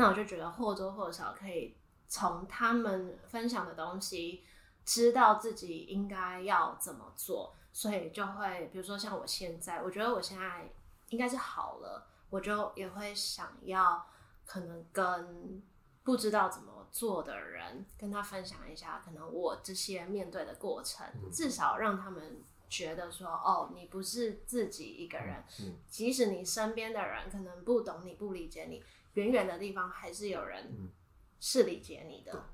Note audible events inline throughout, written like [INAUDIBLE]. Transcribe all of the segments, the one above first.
那我就觉得或多或少可以从他们分享的东西，知道自己应该要怎么做，所以就会比如说像我现在，我觉得我现在应该是好了，我就也会想要可能跟不知道怎么做的人跟他分享一下，可能我这些面对的过程，至少让他们。觉得说哦，你不是自己一个人，即使你身边的人可能不懂你、不理解你，远远的地方还是有人是理解你的。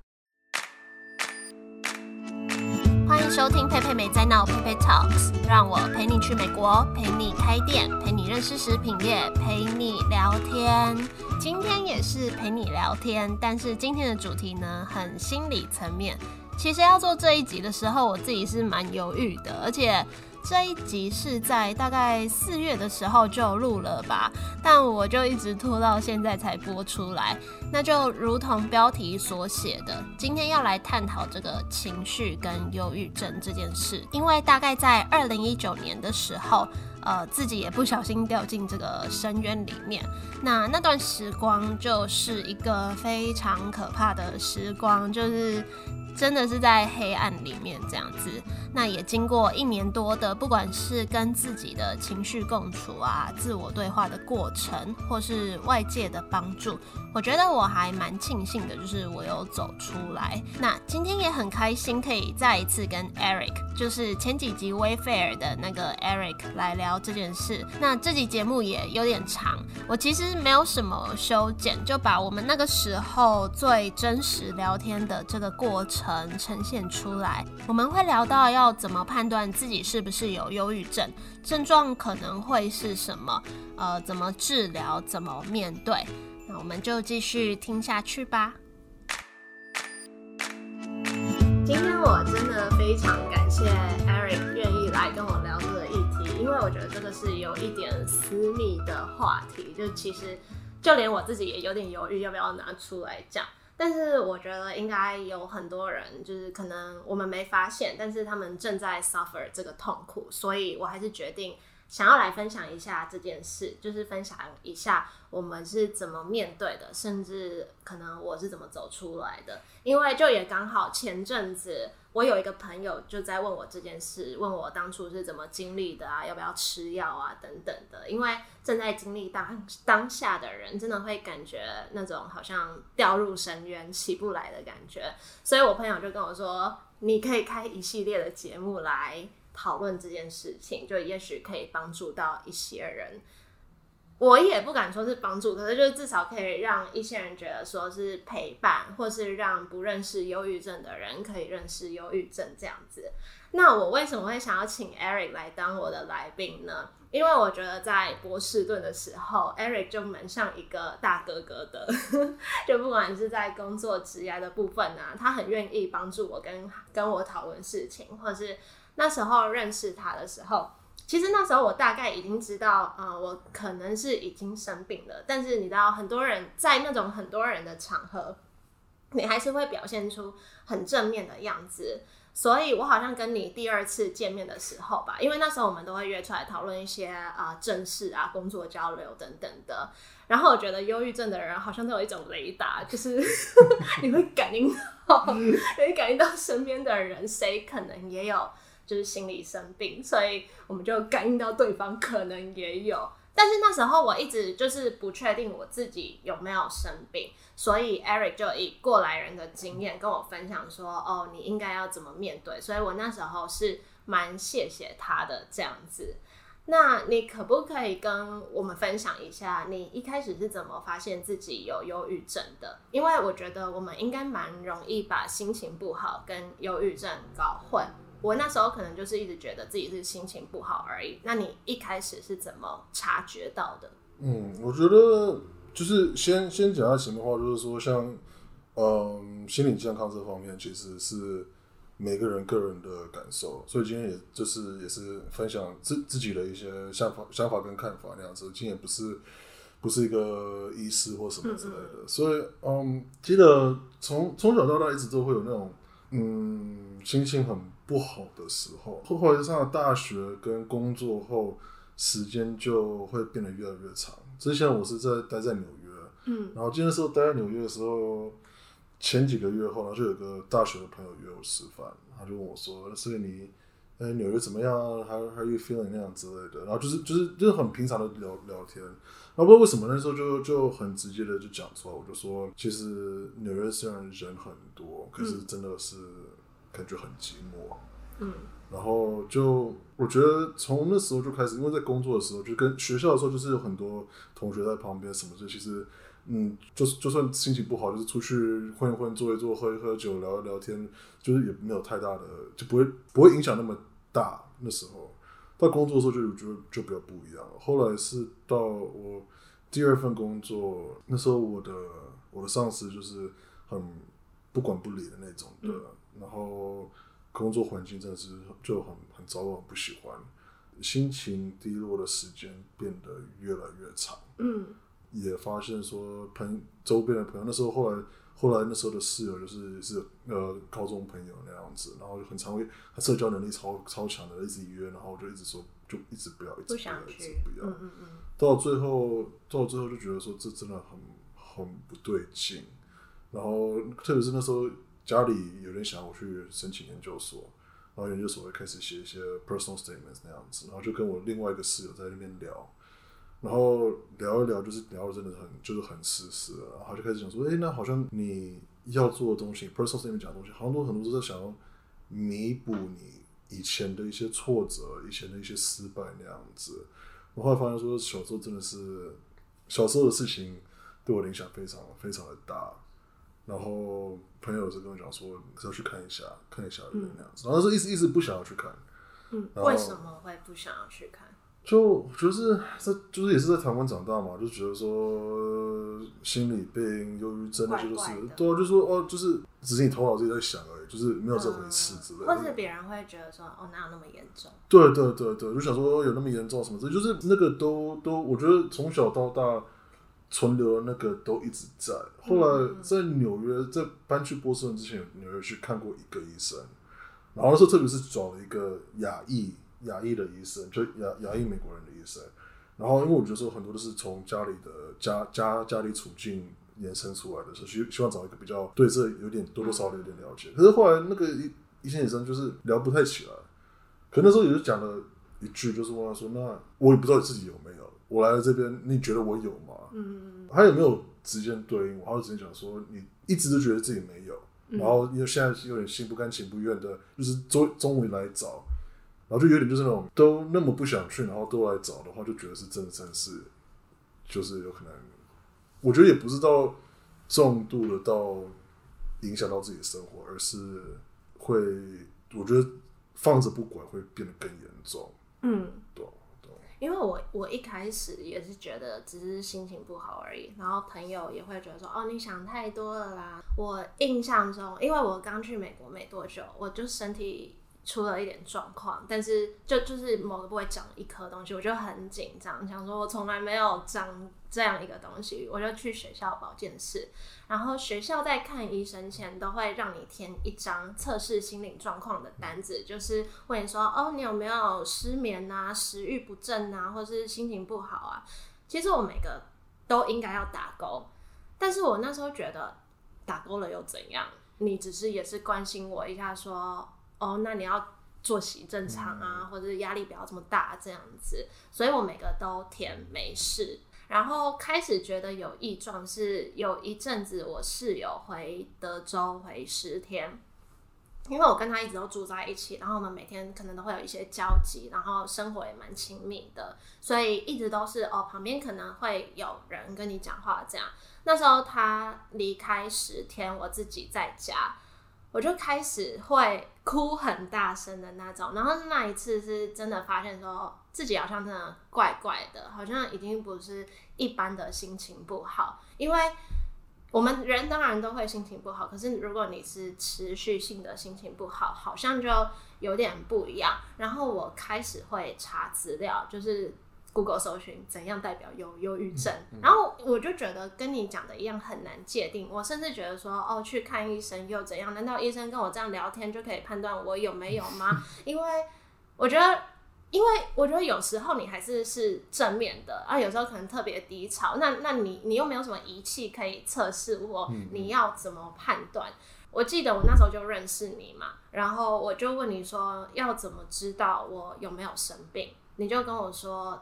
欢迎收听佩佩美在闹佩佩 Talks，让我陪你去美国，陪你开店，陪你认识食品业，陪你聊天。今天也是陪你聊天，但是今天的主题呢，很心理层面。其实要做这一集的时候，我自己是蛮犹豫的，而且这一集是在大概四月的时候就录了吧，但我就一直拖到现在才播出来。那就如同标题所写的，今天要来探讨这个情绪跟忧郁症这件事，因为大概在二零一九年的时候，呃，自己也不小心掉进这个深渊里面。那那段时光就是一个非常可怕的时光，就是。真的是在黑暗里面这样子，那也经过一年多的，不管是跟自己的情绪共处啊，自我对话的过程，或是外界的帮助，我觉得我还蛮庆幸的，就是我有走出来。那今天也很开心，可以再一次跟 Eric，就是前几集 Wayfair 的那个 Eric 来聊这件事。那这集节目也有点长，我其实没有什么修剪，就把我们那个时候最真实聊天的这个过程。呈现出来，我们会聊到要怎么判断自己是不是有忧郁症，症状可能会是什么，呃，怎么治疗，怎么面对。那我们就继续听下去吧。今天我真的非常感谢 Eric 愿意来跟我聊这个议题，因为我觉得这个是有一点私密的话题，就其实就连我自己也有点犹豫要不要拿出来讲。但是我觉得应该有很多人，就是可能我们没发现，但是他们正在 suffer 这个痛苦，所以我还是决定想要来分享一下这件事，就是分享一下我们是怎么面对的，甚至可能我是怎么走出来的，因为就也刚好前阵子。我有一个朋友就在问我这件事，问我当初是怎么经历的啊，要不要吃药啊等等的。因为正在经历当当下的人，真的会感觉那种好像掉入深渊起不来的感觉。所以我朋友就跟我说，你可以开一系列的节目来讨论这件事情，就也许可以帮助到一些人。我也不敢说是帮助，可是就是至少可以让一些人觉得说是陪伴，或是让不认识忧郁症的人可以认识忧郁症这样子。那我为什么会想要请 Eric 来当我的来宾呢？因为我觉得在波士顿的时候，Eric 就蛮像一个大哥哥的，[LAUGHS] 就不管是在工作职业的部分啊，他很愿意帮助我跟跟我讨论事情，或是那时候认识他的时候。其实那时候我大概已经知道，呃，我可能是已经生病了。但是你知道，很多人在那种很多人的场合，你还是会表现出很正面的样子。所以我好像跟你第二次见面的时候吧，因为那时候我们都会约出来讨论一些啊正事啊、工作交流等等的。然后我觉得忧郁症的人好像都有一种雷达，就是 [LAUGHS] 你会感应到，你会感应到身边的人谁可能也有。就是心理生病，所以我们就感应到对方可能也有，但是那时候我一直就是不确定我自己有没有生病，所以 Eric 就以过来人的经验跟我分享说：“哦，你应该要怎么面对。”所以我那时候是蛮谢谢他的这样子。那你可不可以跟我们分享一下，你一开始是怎么发现自己有忧郁症的？因为我觉得我们应该蛮容易把心情不好跟忧郁症搞混。我那时候可能就是一直觉得自己是心情不好而已。那你一开始是怎么察觉到的？嗯，我觉得就是先先讲下情的话，就是说像嗯心理健康这方面，其实是每个人个人的感受。所以今天也就是也是分享自自己的一些想法、想法跟看法那样子。今天也不是不是一个医师或什么之类的。所以嗯，记得从从小到大一直都会有那种嗯心情很。不好的时候，后来上了大学跟工作后，时间就会变得越来越长。之前我是在待在纽约，嗯然后今天时候待在纽约的时候，前几个月后，然后就有个大学的朋友约我吃饭，他就问我说：“所以你，哎，纽约怎么样？How how you feeling 那样之类的。”然后就是就是就是很平常的聊聊天。然后不知道为什么那时候就就很直接的就讲出来，我就说，其实纽约虽然人很多，可是真的是感觉很寂寞。嗯然后就我觉得从那时候就开始，因为在工作的时候，就跟学校的时候，就是有很多同学在旁边什么的，其实嗯，就是就算心情不好，就是出去混一混、坐一坐、喝一喝酒、聊一聊天，就是也没有太大的，就不会不会影响那么大。那时候到工作的时候就就就比较不一样了。后来是到我第二份工作，那时候我的我的上司就是很不管不理的那种的，然后工作环境真的是就很很糟糕，很不喜欢，心情低落的时间变得越来越长。嗯也发现说朋周边的朋友，那时候后来后来那时候的室友就是是呃高中朋友那样子，然后就很常会他社交能力超超强的，一直约，然后我就一直说就一直不要，一直不不要，一直不要。嗯嗯嗯到最后到最后就觉得说这真的很很不对劲，然后特别是那时候家里有点想我去申请研究所，然后研究所会开始写一些 personal statements 那样子，然后就跟我另外一个室友在那边聊，然后聊一聊就是聊的真的很就是很湿湿了，然后就开始讲说，哎、那好像你要做的东西，personal statement 讲的东西，好像都很多都在想要弥补你以前的一些挫折、以前的一些失败那样子。我后来发现说，小时候真的是小时候的事情对我的影响非常非常的大。然后朋友就跟我讲说，要去看一下，看一下那样子。然后是一直一直不想要去看，嗯，为什么会不想要去看？就就是在就是也是在台湾长大嘛，就觉得说心理病、忧郁症那些都是啊，就说哦，就是只是你头脑自己在想而已，就是没有这回事之类的。或是别人会觉得说，哦，哪有那么严重？对对对对，就想说有那么严重什么之类，就是那个都都，我觉得从小到大存留的那个都一直在。后来在纽约，在搬去波士顿之前，纽约去看过一个医生，然后那时候特别是找了一个亚裔亚裔的医生，就亚亚裔美国人的医生。然后因为我觉得说很多都是从家里的家家家里处境延伸出来的，所以希希望找一个比较对这有点多多少少有点了解。可是后来那个医医生医生就是聊不太起来。可那时候也就讲了一句，就是问他说：“那我也不知道自己有没有，我来了这边，你觉得我有吗？”嗯他有没有直接对应我？他就直接讲说：“你一直都觉得自己没有，然后又现在有点心不甘情不愿的，就是终终于来找，然后就有点就是那种都那么不想去，然后都来找的话，就觉得是真的真是，就是有可能，我觉得也不是到重度的到影响到自己的生活，而是会，我觉得放着不管会变得更严重，嗯，对对。因为我我一开始也是觉得只是心情不好而已，然后朋友也会觉得说，哦，你想太多了啦。我印象中，因为我刚去美国没多久，我就身体出了一点状况，但是就就是某个部位长一颗东西，我就很紧张，想说我从来没有长这样一个东西，我就去学校保健室，然后学校在看医生前都会让你填一张测试心理状况的单子，就是问你说，哦，你有没有失眠啊、食欲不振啊，或是心情不好啊？其实我每个都应该要打勾，但是我那时候觉得打勾了又怎样？你只是也是关心我一下说，哦，那你要作息正常啊，或者是压力不要这么大这样子，所以我每个都填没事。然后开始觉得有异状是有一阵子，我室友回德州回十天，因为我跟他一直都住在一起，然后我们每天可能都会有一些交集，然后生活也蛮亲密的，所以一直都是哦，旁边可能会有人跟你讲话这样。那时候他离开十天，我自己在家，我就开始会哭很大声的那种。然后那一次是真的发现说自己好像真的怪怪的，好像已经不是一般的心情不好，因为。我们人当然都会心情不好，可是如果你是持续性的心情不好，好像就有点不一样。然后我开始会查资料，就是 Google 搜寻怎样代表有忧郁症，然后我就觉得跟你讲的一样很难界定。我甚至觉得说，哦，去看医生又怎样？难道医生跟我这样聊天就可以判断我有没有吗？[LAUGHS] 因为我觉得因为我觉得有时候你还是是正面的啊，有时候可能特别低潮，那那你你又没有什么仪器可以测试我，你要怎么判断？我记得我那时候就认识你嘛，然后我就问你说要怎么知道我有没有生病？你就跟我说，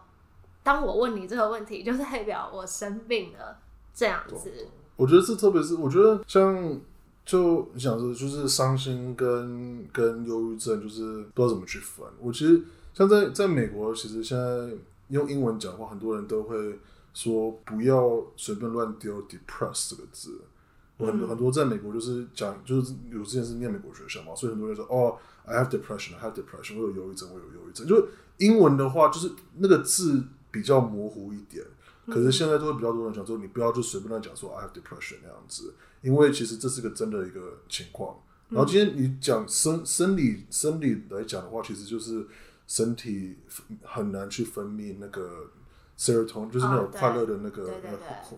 当我问你这个问题，就代表我生病了这样子。我觉得是，特别是我觉得像就你想说，就是伤心跟跟忧郁症，就是不知道怎么去分。我其实像在在美国，其实现在用英文讲话，很多人都会说不要随便乱丢 depress 这个字。很多很多在美国就是讲，就是有之前是念美国学校嘛，所以很多人说哦，I have depression，I have depression，我有忧郁症，我有忧郁症。就英文的话，就是那个字比较模糊一点。可是现在都会比较多人讲说，你不要就随便乱讲说 I have depression 那样子，因为其实这是个真的一个情况。然后今天你讲生生理生理来讲的话，其实就是身体很难去分泌那个 serotonin，就是那种快乐的那个那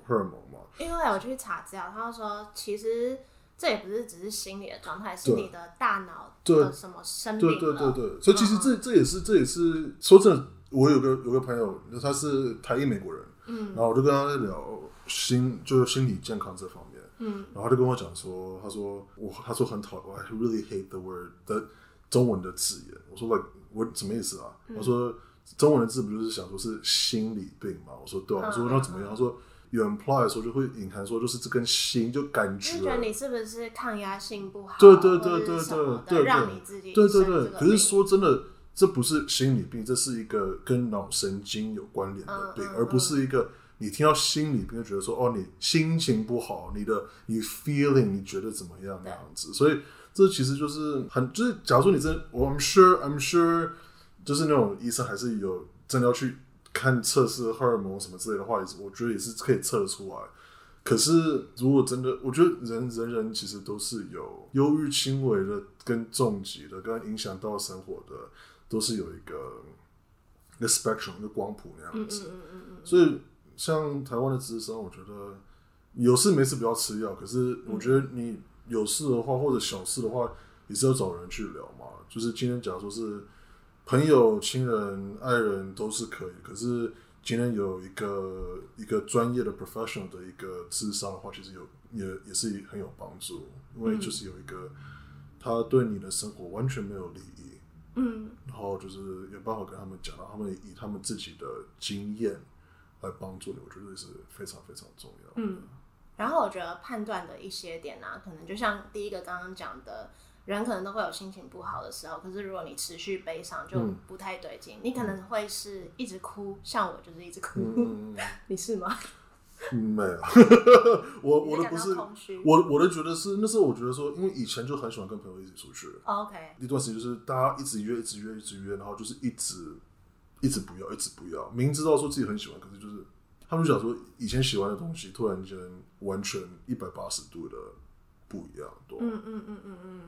荷尔蒙嘛。因为我去查资料，他说其实这也不是只是心理的状态，是你的大脑的什么生病对对对对，所以其实这这也是这也是说真的，我有个有个朋友，他是台裔美国人。嗯，然后我就跟他在聊心，就是心理健康这方面。嗯，然后他就跟我讲说，他说我，他说很讨厌，I really hate the word 的中文的字眼。我说 like 我什么意思啊？我说中文的字不就是想说是心理病吗？我说对啊。我说那怎么样？他说有 imply 说就会隐含说就是这跟心就感觉，觉得你是不是抗压性不好？对对对对对对，让你自己对对对。可是说真的。这不是心理病，这是一个跟脑神经有关联的病，而不是一个你听到心理病就觉得说哦，你心情不好，你的你 feeling 你觉得怎么样那样子。所以这其实就是很就是，假如说你真我，I'm sure I'm sure，就是那种医生还是有真的要去看测试荷尔蒙什么之类的话，也是我觉得也是可以测得出来。可是如果真的，我觉得人人人其实都是有忧郁轻微的跟重疾的，跟影响到生活的。都是有一个一个 spectrum 一个光谱那样子，所以像台湾的智商，我觉得有事没事不要吃药。可是我觉得你有事的话，或者小事的话，也是要找人去聊嘛。就是今天假如说是朋友、亲人、爱人都是可以，可是今天有一个一个专业的 professional 的一个智商的话，其实有也也是很有帮助，因为就是有一个他对你的生活完全没有利益。嗯，然后就是有办法跟他们讲，到他们以他们自己的经验来帮助你，我觉得是非常非常重要。嗯，然后我觉得判断的一些点呢，可能就像第一个刚刚讲的，人可能都会有心情不好的时候，可是如果你持续悲伤，就不太对劲，你可能会是一直哭，像我就是一直哭，[LAUGHS] 你是吗？没有，[LAUGHS] 我我的不是，我我的觉得是那时候我觉得说，因为以前就很喜欢跟朋友一起出去，OK，一段时间就是大家一直约，一直约，一直约，然后就是一直一直不要，一直不要，明知道说自己很喜欢，可是就是他们就想说以前喜欢的东西，突然间完全一百八十度的不一样，嗯嗯嗯嗯嗯。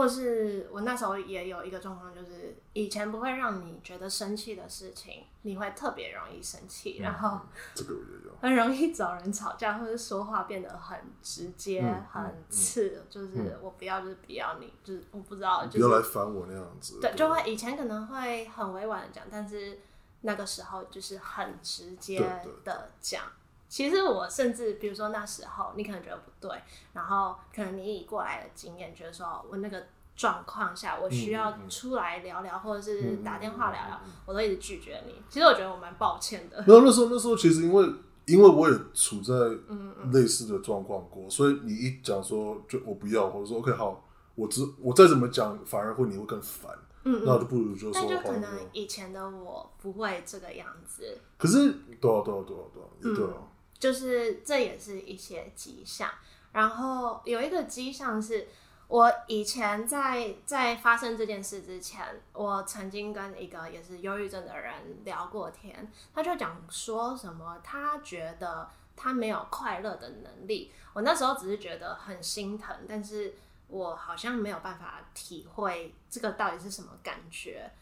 或是我那时候也有一个状况，就是以前不会让你觉得生气的事情，你会特别容易生气，然后这个也有很容易找人吵架，或者说话变得很直接、很刺，就是我不要，就是不要你，就是我不知道，不要来烦我那样子。对，就会以前可能会很委婉的讲，但是那个时候就是很直接的讲。其实我甚至，比如说那时候你可能觉得不对，然后可能你以过来的经验觉得说，我那个状况下我需要出来聊聊，或者是打电话聊聊，我都一直拒绝你。其实我觉得我蛮抱歉的。没有那时候，那时候其实因为因为我也处在类似的状况过，所以你一讲说就我不要，或者说 OK 好，我只我再怎么讲，反而会你会更烦。嗯，那就不如就说，那就可能以前的我不会这个样子。可是多少多少多少多少，对啊。就是这也是一些迹象，然后有一个迹象是，我以前在在发生这件事之前，我曾经跟一个也是忧郁症的人聊过天，他就讲说什么，他觉得他没有快乐的能力。我那时候只是觉得很心疼，但是我好像没有办法体会这个到底是什么感觉，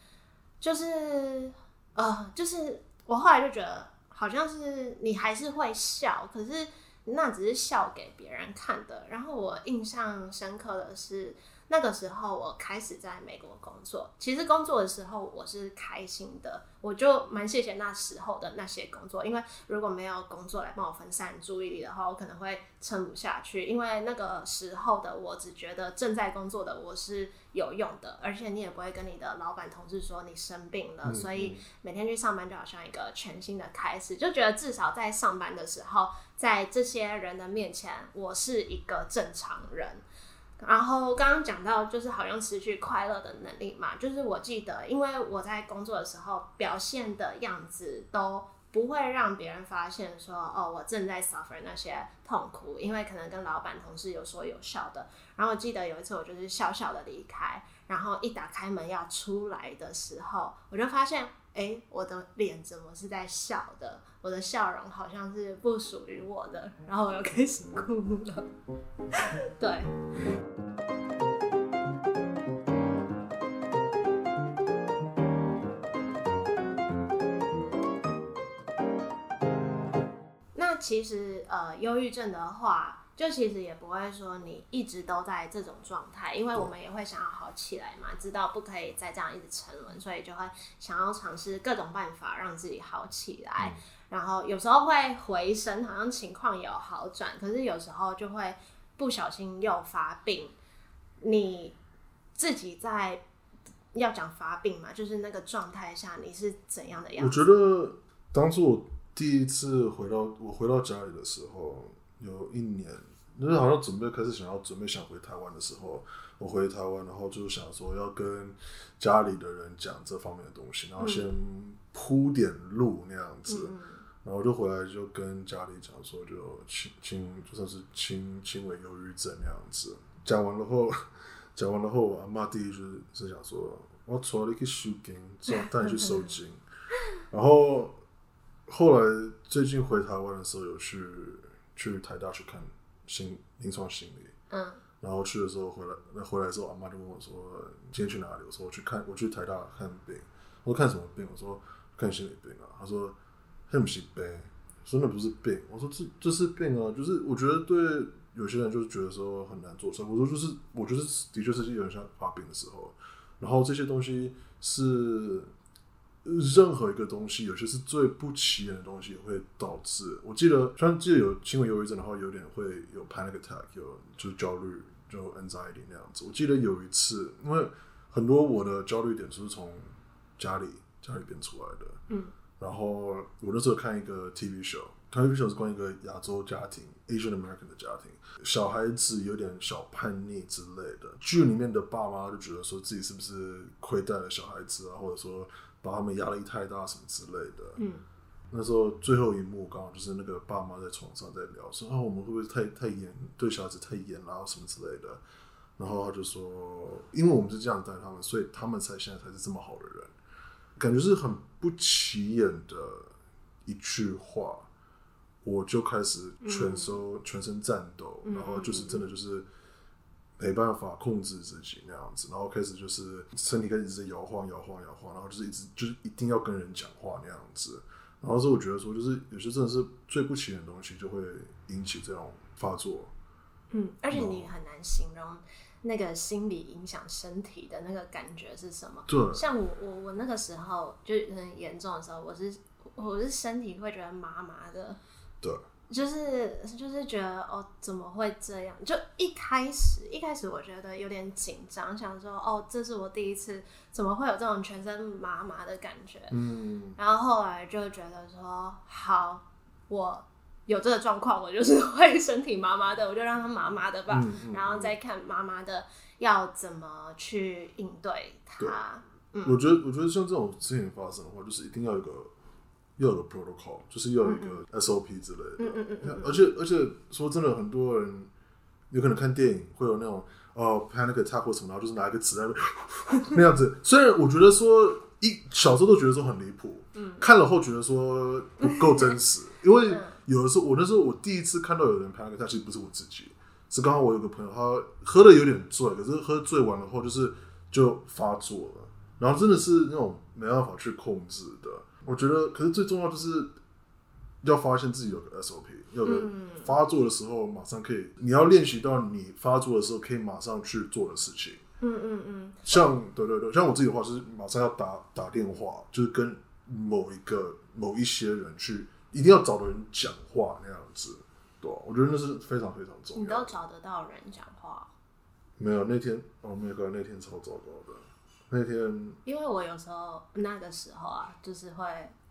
就是呃，就是我后来就觉得。好像是你还是会笑，可是那只是笑给别人看的。然后我印象深刻的是，那个时候我开始在美国工作，其实工作的时候我是开心的，我就蛮谢谢那时候的那些工作，因为如果没有工作来帮我分散注意力的话，我可能会撑不下去。因为那个时候的我只觉得正在工作的我是有用的，而且你也不会跟你的老板同事说你生病了，所以每天去上班就好像一个全新的开始，就觉得至少在上班的时候，在这些人的面前，我是一个正常人。然后刚刚讲到，就是好像失去快乐的能力嘛，就是我记得，因为我在工作的时候表现的样子都不会让别人发现说，哦，我正在 suffer 那些痛苦，因为可能跟老板同事有说有笑的。然后我记得有一次我就是笑笑的离开，然后一打开门要出来的时候，我就发现。哎，我的脸怎么是在笑的？我的笑容好像是不属于我的，然后我又开始哭了。对。那其实呃，忧郁症的话。就其实也不会说你一直都在这种状态，因为我们也会想要好起来嘛，知道不可以再这样一直沉沦，所以就会想要尝试各种办法让自己好起来。然后有时候会回升，好像情况有好转，可是有时候就会不小心又发病。你自己在要讲发病嘛，就是那个状态下你是怎样的样子？我觉得当初我第一次回到我回到家里的时候。有一年，就是好像准备开始想要准备想回台湾的时候，我回台湾，然后就是想说要跟家里的人讲这方面的东西，然后先铺点路那样子，然后就回来就跟家里讲说，就轻轻就算是轻轻微忧郁症那样子。讲完了后，讲完了后，我阿妈第一句是想说，我带你去收金，带你去收金。然后后来最近回台湾的时候有去。去台大去看心临床心理，嗯，然后去的时候回来，那回来之后，阿妈就问我说：“你今天去哪里？”我说：“我去看，我去台大看病。”我说：“看什么病？”我说：“看心理病啊。”他说：“那不是病，说那不是病。”我说：“这这是病啊，就是我觉得对有些人就是觉得说很难做。”我说：“就是我觉得的确是有点像发病的时候，然后这些东西是。”任何一个东西，有些是最不起眼的东西，也会导致。我记得，虽然记得有轻微忧郁症的话，有点会有 panic attack，有就是焦虑，就 anxiety 那样子。我记得有一次，因为很多我的焦虑点都是从家里家里边出来的。嗯。然后我那时候看一个 TV show，TV show 是关于一个亚洲家庭 Asian American 的家庭，小孩子有点小叛逆之类的。剧里面的爸妈就觉得说自己是不是亏待了小孩子啊，或者说。把他们压力太大什么之类的。嗯，那时候最后一幕刚好就是那个爸妈在床上在聊，说啊我们会不会太太严对小孩子太严啦什么之类的。然后他就说，因为我们是这样带他们，所以他们才现在才是这么好的人。感觉是很不起眼的一句话，我就开始全身全身战斗，然后就是真的就是。没办法控制自己那样子，然后开始就是身体开始一直摇晃、摇晃、摇晃，然后就是一直就是一定要跟人讲话那样子。然后是我觉得说，就是有些真的是最不起眼的东西，就会引起这种发作。嗯，而且你很难形容那个心理影响身体的那个感觉是什么。对，像我我我那个时候就很严重的时候，我是我是身体会觉得麻麻的。对。就是就是觉得哦，怎么会这样？就一开始一开始我觉得有点紧张，想说哦，这是我第一次，怎么会有这种全身麻麻的感觉？嗯，然后后来就觉得说，好，我有这个状况，我就是会身体麻麻的，我就让它麻麻的吧，然后再看麻麻的要怎么去应对它。嗯，我觉得我觉得像这种事情发生的话，就是一定要有个。要有 protocol，就是又有一个 SOP 之类的。嗯嗯嗯。而且而且说真的，很多人有可能看电影会有那种哦 panic attack 或什么，然后就是拿一个纸在 [LAUGHS] 那样子。虽然我觉得说一小时候都觉得说很离谱，嗯，看了后觉得说不够真实。[LAUGHS] 因为有的时候我那时候我第一次看到有人 panic attack，其实不是我自己，是刚刚我有个朋友他喝的有点醉，可是喝醉完了后就是就发作了，然后真的是那种没办法去控制的。我觉得，可是最重要就是要发现自己有个 SOP，要有个嗯发作的时候马上可以，你要练习到你发作的时候可以马上去做的事情。嗯嗯嗯，像对对对，像我自己的话，就是马上要打打电话，就是跟某一个某一些人去，一定要找的人讲话那样子，对、啊、我觉得那是非常非常重要你。都找得到人讲话，没有那天哦，没有，那天超糟糕的。那天。因为我有时候那个时候啊，就是会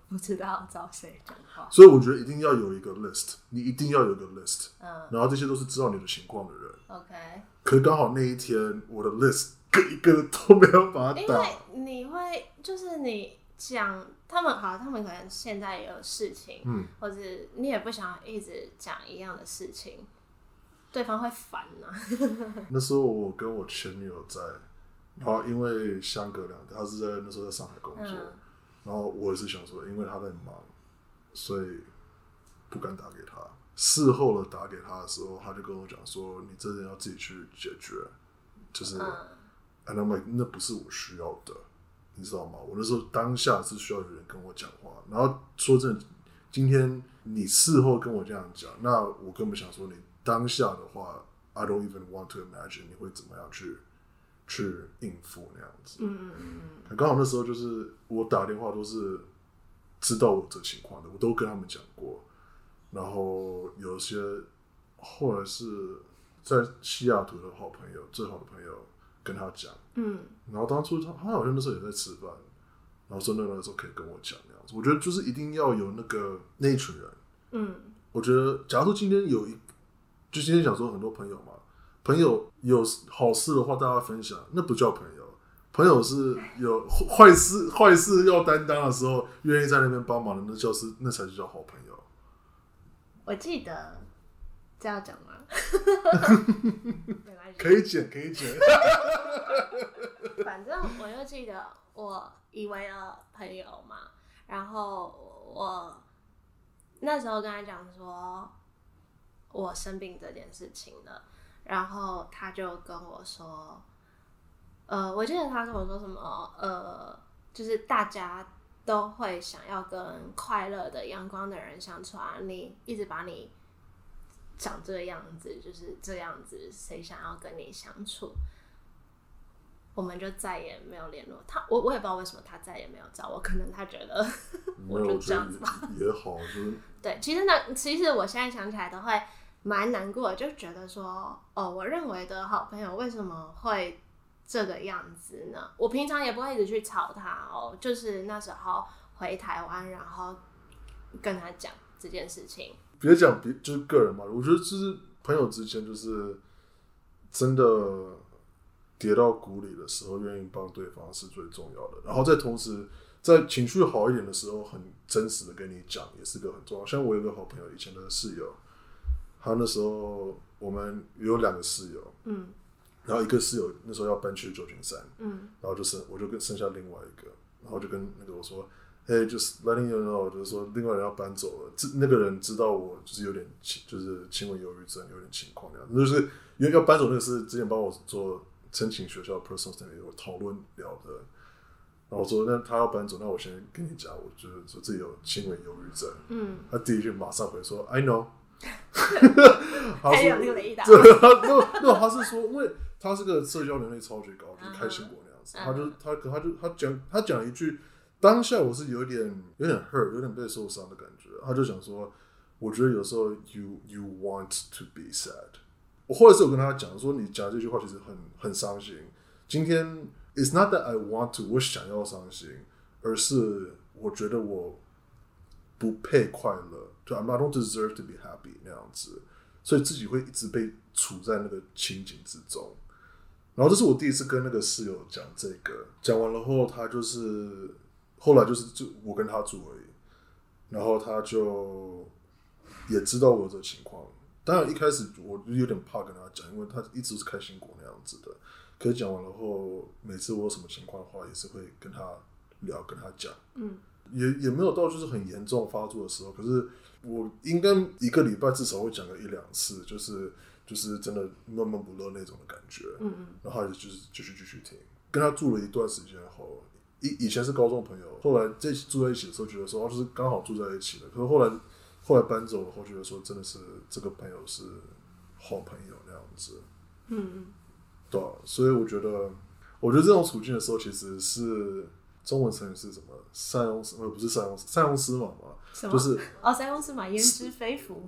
不知道找谁讲话。所以我觉得一定要有一个 list，你一定要有一个 list，嗯。然后这些都是知道你的情况的人。，OK，可是刚好那一天我的 list 一个都没有把它打因为，你会就是你讲他们好，他们可能现在也有事情，嗯，或者你也不想一直讲一样的事情，对方会烦啊。呐、[LAUGHS] 那时候我跟我前女友在，然后因为相隔两天，他是在那时候在上海工作，嗯然后我也是想说，因为他在忙，所以不敢打给他。事后的打给他的时候，他就跟我讲说：“你这人要自己去解决。”就是、嗯 a n d I'm like，那不是我需要的，你知道吗？我那时候当下是需要有人跟我讲话。然后说真的，今天你事后跟我这样讲，那我根本想说，你当下的话，I don't even want to imagine 你会怎么样去去应付那样子。嗯嗯嗯嗯，刚好那时候就是我打电话都是知道我这情况的，我都跟他们讲过。然后有些后来是在西雅图的好朋友，最好的朋友跟他讲，嗯然后当初他他好像那时候也在吃饭，然后说那个时候可以跟我讲那样子。我觉得就是一定要有那个那一群人。嗯我觉得，假如说今天有一，就今天想说很多朋友嘛，朋友有好事的话大家分享，那不叫朋友。朋友是有坏事坏事要担当的时候，愿意在那边帮忙的，那叫是那才是叫好朋友。我记得这样讲吗？[LAUGHS] 可以剪，可以剪。[LAUGHS] 反正我就记得我以为的朋友嘛，然后我那时候跟他讲说我生病这件事情了，然后他就跟我说，呃，我记得他跟我说什么，呃，就是大家都会想要跟快乐的、阳光的人相处啊，你一直把你长这个样子，就是这样子，谁想要跟你相处？我们就再也没有联络他，我我也不知道为什么他再也没有找我，可能他觉得 [LAUGHS] 我就这样子吧。也好，就是对，其实呢，其实我现在想起来都会蛮难过，就觉得说，哦，我认为的好朋友为什么会这个样子呢？我平常也不会一直去吵他哦，就是那时候回台湾，然后跟他讲这件事情。别讲别就是个人嘛，我觉得就是朋友之间就是真的跌到谷里的时候，愿意帮对方是最重要的。然后在同时，在情绪好一点的时候，很真实的跟你讲，也是个很重要。像我有个好朋友，以前的室友，他那时候我们有两个室友，嗯。然后一个室友那时候要搬去旧金山，嗯。然后就剩我就跟剩下另外一个，然后就跟那个我说，嘿，就是 letting you know，就是说另外人要搬走了，这那个人知道我就是有点轻，就是轻微忧郁症，有点情况那样，就是因为要搬走那个是之前帮我做申请学校 personal statement 有讨论聊的，然后我说那他要搬走，那我先跟你讲，我就是说自己有轻微忧郁症，嗯，他第一句马上回说 I know，[LAUGHS] 他还有说那个雷达，对，他没有没有，他是说，因为他是个社交能力超级高，就是开心果那样子。嗯他就他可他就他讲他讲一句，当下我是有点有点 hurt，有点被受伤的感觉。他就想说，我觉得有时候 you you want to be sad。我后来是有跟他讲说，你讲这句话其实很很伤心。今天 it's not that I want to，我想要伤心，而是我觉得我不配快乐，就 I don't deserve to be happy 那样子。所以自己会一直被处在那个情景之中。然后这是我第一次跟那个室友讲这个，讲完了后，他就是后来就是就我跟他住而已，然后他就也知道我有这个情况。当然一开始我就有点怕跟他讲，因为他一直是开心果那样子的。可是讲完了后，每次我有什么情况的话，也是会跟他聊，跟他讲。嗯，也也没有到就是很严重发作的时候，可是我应该一个礼拜至少会讲个一两次，就是就是真的闷闷不乐那种的感觉。嗯嗯然后他就是继续继续听，跟他住了一段时间后，以以前是高中朋友，后来在一起住在一起的时候，觉得说哦，就是刚好住在一起了。可是后来后来搬走了后，觉得说真的是这个朋友是好朋友那样子，嗯嗯，对啊、所以我觉得，我觉得这种处境的时候，其实是中文成语是什么？塞翁失呃不是塞翁塞翁失马嘛？就是哦，塞翁失马，焉知非福。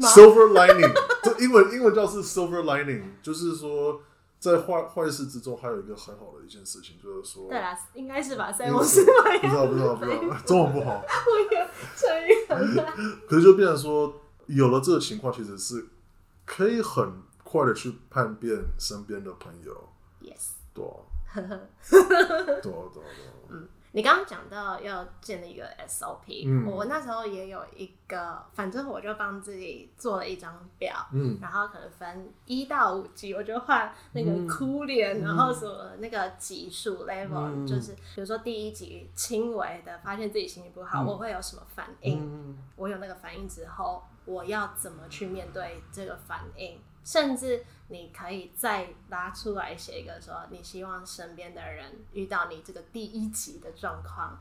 silver lining，这英文英文叫是 silver lining，就是说在坏坏事之中还有一个很好的一件事情，就是说，对啦，应该是吧？塞翁失马，不知道不知道不知道，中文不好，我也成语很烂。可是就变成说，有了这个情况，其实是可以很快的去叛变身边的朋友，Yes，对啊，[LAUGHS] 对啊对啊对嗯，你刚刚讲到要建立一个 SOP，、嗯。我那时候也有一个，反正我就帮自己做了一张表，嗯。然后可能分一到五级，我就画那个哭脸，然后什么那个级数 level，、嗯。就是比如说第一级轻微的发现自己心情不好，嗯。我会有什么反应？嗯。我有那个反应之后，我要怎么去面对这个反应？甚至你可以再拉出来写一个说，你希望身边的人遇到你这个第一级的状况，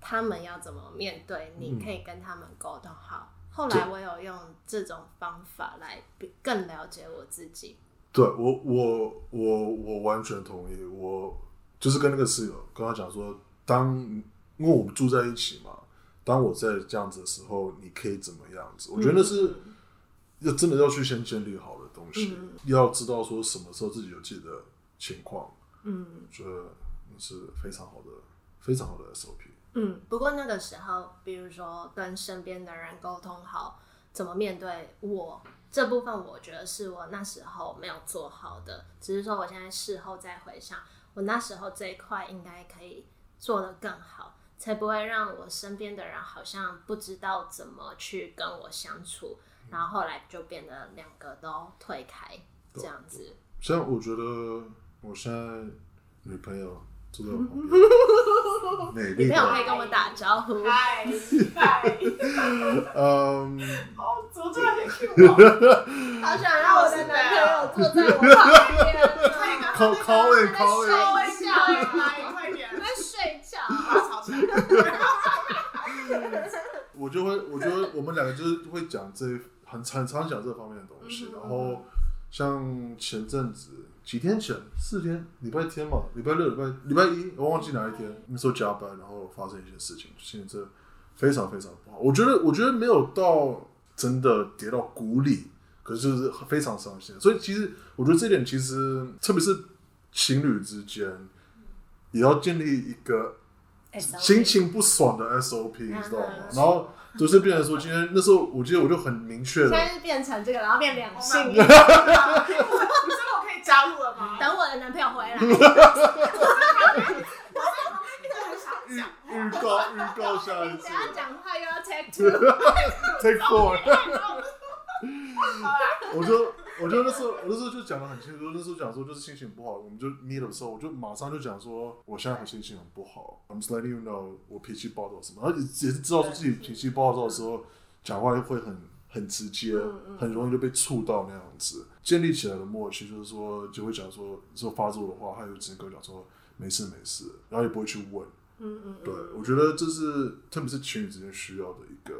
他们要怎么面对？你可以跟他们沟通好。后来我有用这种方法来比更了解我自己。对我我我我完全同意，我就是跟那个室友跟他讲说，当因为我们住在一起嘛，当我在这样子的时候，你可以怎么样子？我觉得那是要真的要去先建立好的东西，要知道说什么时候自己有自己的情况，嗯我觉得那是非常好的非常好的 SOP。嗯。不过那个时候，比如说跟身边的人沟通好，怎么面对我这部分，我觉得是我那时候没有做好的。只是说我现在事后再回想，我那时候这一块应该可以做得更好，才不会让我身边的人好像不知道怎么去跟我相处，然后后来就变得两个都退开这样子。像我觉得我现在女朋友坐在我旁边，[LAUGHS] 美丽女朋友可，以跟我打招呼，嗨嗨，[LAUGHS] 嗯。哦，怎么突然间 Q 我？[LAUGHS] 好想让我的男朋友坐在我旁边。快点，call call in 他 call 在睡觉。把它吵起来。我就会，我觉得我们两个就是会讲这很很常讲这方面的东西。嗯然后像前阵子几天前，四天，礼拜天嘛，礼拜六、礼拜礼拜一，我忘记哪一天，那时候加班，然后发生一些事情，现在这非常非常不好。我觉得，我觉得没有到真的跌到谷里，可是就是非常伤心。所以其实我觉得这点其实，特别是情侣之间，也要建立一个心情不爽的 SOP，你知道吗？嗯然后就是变成说，今天那时候我记得我就很明确了，现在是变成这个，然后变两性。你说我可以加入了吗？[LAUGHS] 等我的男朋友回来，预预告预告下一次你等下讲话又要 take two。[LAUGHS] take four，我就我就那时候我那时候就讲的很清楚，那时候讲说就是心情不好，我们就 meet 的时候，我就马上就讲说我现在心情很不好，I'm just letting you know 我脾气暴躁什么，而且也也是知道说自己脾气暴躁的时候，讲话会很很直接，很容易就被触到那样子。建立起来的默契就是说，就会讲说说发作的话，他就直接跟我讲说没事没事，然后也不会去问。嗯嗯对，我觉得这是特别是情侣之间需要的一个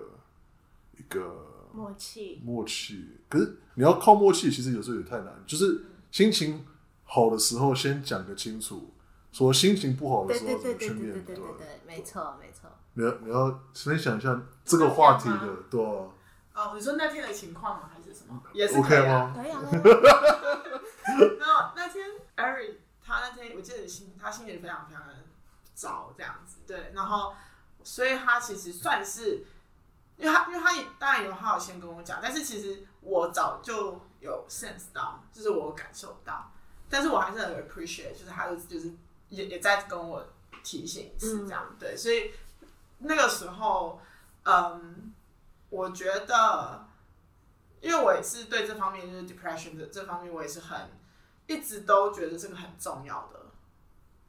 一个默契。默契。可是你要靠默契，其实有时候也太难。就是心情好的时候，先讲个清楚，说心情不好的时候怎么去对对对对对面对对对。对，没错没错。你要你要分享一下这个话题的，对啊哦，你说那天的情况吗？还是什么？也是可以。吗？可以啊，可以啊 [LAUGHS] 然后那天 Eric 他那天我记得心他心情非常非常的糟这样子，对，然后所以他其实算是，因为他因为他也当然有他有先跟我讲，但是其实我早就有 sense 到，就是我感受到，但是我还是很 appreciate，就是他就就是也也在跟我提醒一次这样，对，所以那个时候，嗯，我觉得。因为我也是对这方面就是 depression 的这方面，我也是很一直都觉得这个很重要的，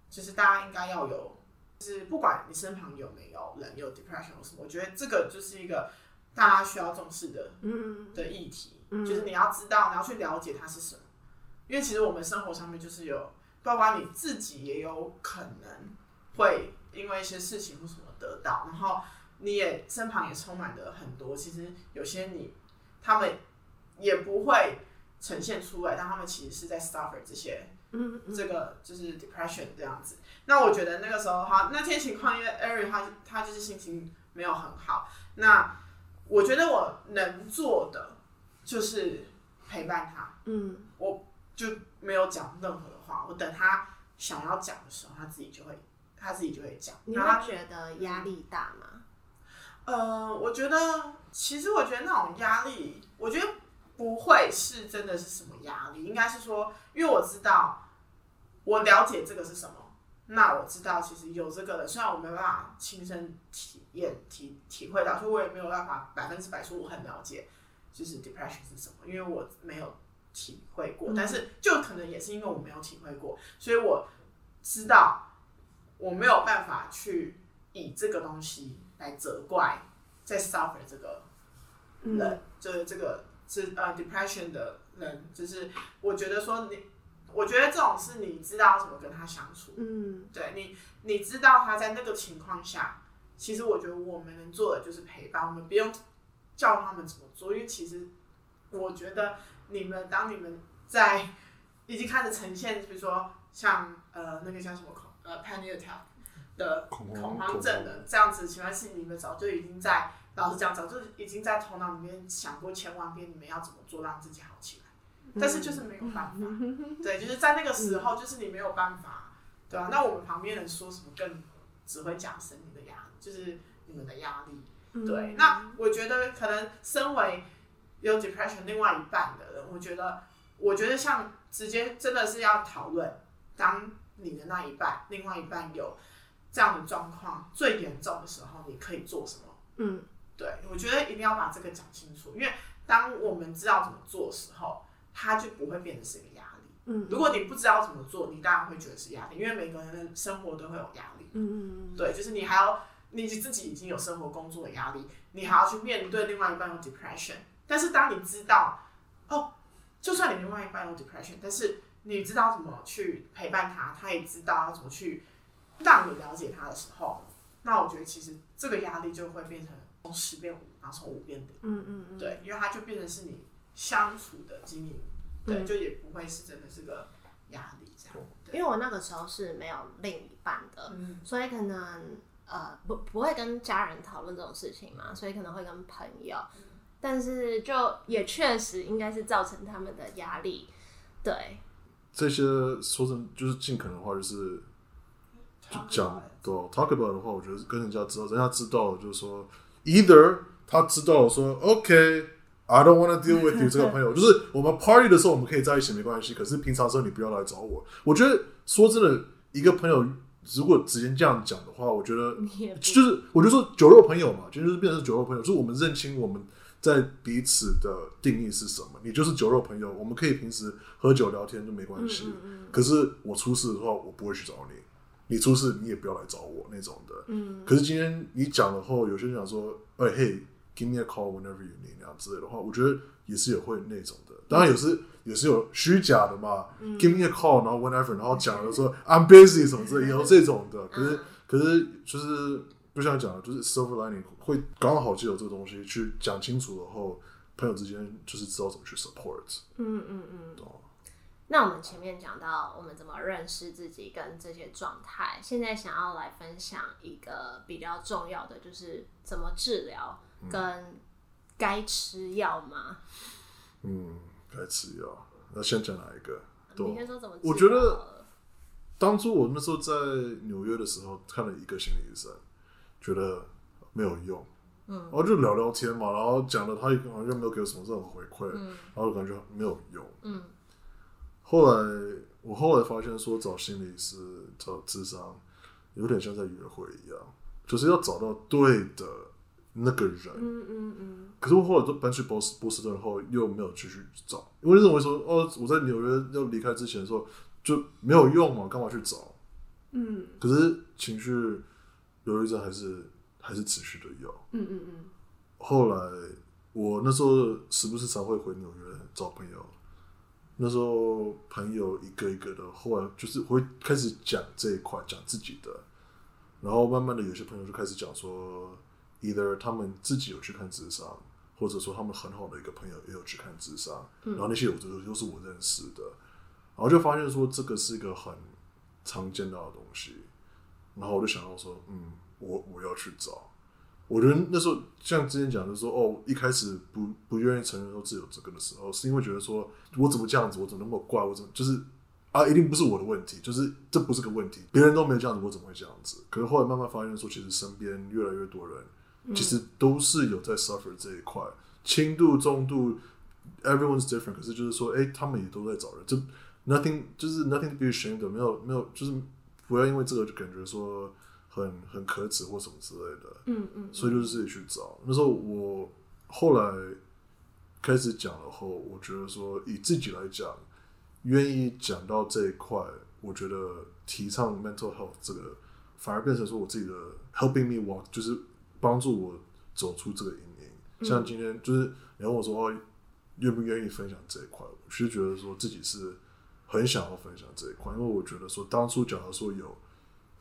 就是大家应该要有，就是不管你身旁有没有人有 depression 或什么，我觉得这个就是一个大家需要重视的嗯的议题，嗯。就是你要知道，你要去了解它是什么，因为其实我们生活上面就是有，包括你自己也有可能会因为一些事情或什么得到，然后你也身旁也充满了很多，其实有些你他们也不会呈现出来，但他们其实是在 suffer 这些嗯嗯这个就是 depression 这样子。那我觉得那个时候哈，那天情况因为 Eric 他他就是心情没有很好，那我觉得我能做的就是陪伴他，嗯我就没有讲任何的话，我等他想要讲的时候，他自己就会他自己就会讲。你会觉得压力大吗？呃，我觉得其实我觉得那种压力，我觉得不会是真的是什么压力，应该是说，因为我知道我了解这个是什么，那我知道其实有这个的，虽然我没办法亲身体验体体会到，所以我也没有办法百分之百说我很了解，就是 depression 是什么，因为我没有体会过，嗯但是就可能也是因为我没有体会过，所以我知道我没有办法去以这个东西来责怪在 suffer 这个嗯。人，就是这个是呃 depression 的人，就是我觉得说你，我觉得这种是你知道怎么跟他相处，嗯。对你，你知道他在那个情况下，其实我觉得我们能做的就是陪伴，我们不用教他们怎么做，因为其实我觉得你们当你们在已经开始呈现，比如说像呃那个叫什么恐呃 panic attack 的恐慌恐慌症的这样子情况，是你们早就已经在老实讲，早就已经在头脑里面想过千万遍，你们要怎么做让自己好起来。但是就是没有办法，对，就是在那个时候，就是你没有办法，对吧、那我们旁边人说什么更只会加深你的压力，就是你们的压力。嗯对，那我觉得可能身为有 depression 另外一半的人，我觉得，我觉得像直接真的是要讨论，当你的那一半，另外一半有这样的状况最严重的时候，你可以做什么？嗯对，我觉得一定要把这个讲清楚，因为当我们知道怎么做的时候，它就不会变成是一个压力。嗯如果你不知道怎么做，你当然会觉得是压力，因为每个人的生活都会有压力。嗯嗯对，就是你还要你自己已经有生活工作的压力，你还要去面对另外一半有 depression。但是当你知道，哦，就算你另外一半有 depression，但是你知道怎么去陪伴他，他也知道要怎么去让你了解他的时候，那我觉得其实这个压力就会变成从十变五，然后从五变零。嗯嗯嗯，对，因为它就变成是你相处的经营，对，嗯。就也不会是真的是个压力这样。因为我那个时候是没有另一半的，嗯。所以可能呃不不会跟家人讨论这种事情嘛，所以可能会跟朋友，但是就也确实应该是造成他们的压力，对，这些说真就是尽可能的话，就是就讲对哦 talk about 的话，我觉得跟人家知道，人家知道就是说，either 他知道说，OK。I don't want to deal with you [LAUGHS] 这个朋友，就是我们 party 的时候我们可以在一起没关系，可是平常时候你不要来找我。我觉得说真的，一个朋友如果直接这样讲的话，我觉得就是我就说酒肉朋友嘛，就是变成是酒肉朋友，就是我们认清我们在彼此的定义是什么。你就是酒肉朋友，我们可以平时喝酒聊天就没关系。嗯可是我出事的话，我不会去找你；你出事，你也不要来找我那种的。嗯可是今天你讲了后，有些人讲说，哎、嘿，give me a call whenever you need 那样之类的话，我觉得也是有会那种的。当然有时也是有虚假的嘛、g i v e me a call，然后 whenever，然后讲了说 [LAUGHS] I'm busy 什么之类，也 [LAUGHS] 有这种的。可是可是就是不想讲了，就是 silver lining 会刚好就有这个东西去讲清楚了后，朋友之间就是知道怎么去 support。嗯嗯嗯。哦那我们前面讲到我们怎么认识自己跟这些状态，现在想要来分享一个比较重要的，就是怎么治疗跟该吃药吗？嗯，该吃药。那先讲哪一个？对你先说怎么治疗我觉得当初我那时候在纽约的时候看了一个心理医生，觉得没有用，嗯，然后就聊聊天嘛，然后讲了他好像没有给我什么任何回馈，嗯然后感觉没有用。嗯后来我后来发现说找心理师找智商有点像在约会一样，就是要找到对的那个人。嗯嗯嗯可是我后来都搬去波士波士顿后，又没有继续找，因为认为说，哦，我在纽约要离开之前的时候就没有用嘛，干嘛去找？嗯可是情绪忧郁症还是还是持续的有。嗯嗯嗯后来我那时候时不时常会回纽约找朋友，那时候朋友一个一个的，后来就是会开始讲这一块，讲自己的，然后慢慢的有些朋友就开始讲说，，either 他们自己有去看智商，或者说他们很好的一个朋友也有去看智商，然后那些我都都是我认识的，然后就发现说这个是一个很常见到的东西，然后我就想到说，嗯，我我要去找。我觉得那时候像之前讲的说，哦，一开始不不愿意承认说自己有这个的时候，是因为觉得说我怎么这样子，我怎么那么怪，我怎么就是啊，一定不是我的问题，就是这不是个问题，别人都没有这样子，我怎么会这样子？可是后来慢慢发现说，其实身边越来越多人，其实都是有在 suffer 这一块，轻度、重度，everyone's different。可是就是说，哎，他们也都在找人，就 nothing 就是 nothing to be ashamed 的，没有没有，就是不要因为这个就感觉说。很很可耻或什么之类的，嗯嗯，所以就是自己去找。那时候我后来开始讲了后，我觉得说以自己来讲，愿意讲到这一块，我觉得提倡 mental health 这个，反而变成说我自己的 helping me walk，就是帮助我走出这个阴影。像今天就是你问我说哦，愿不愿意分享这一块，我其实觉得说自己是很想要分享这一块，因为我觉得说当初假如说有。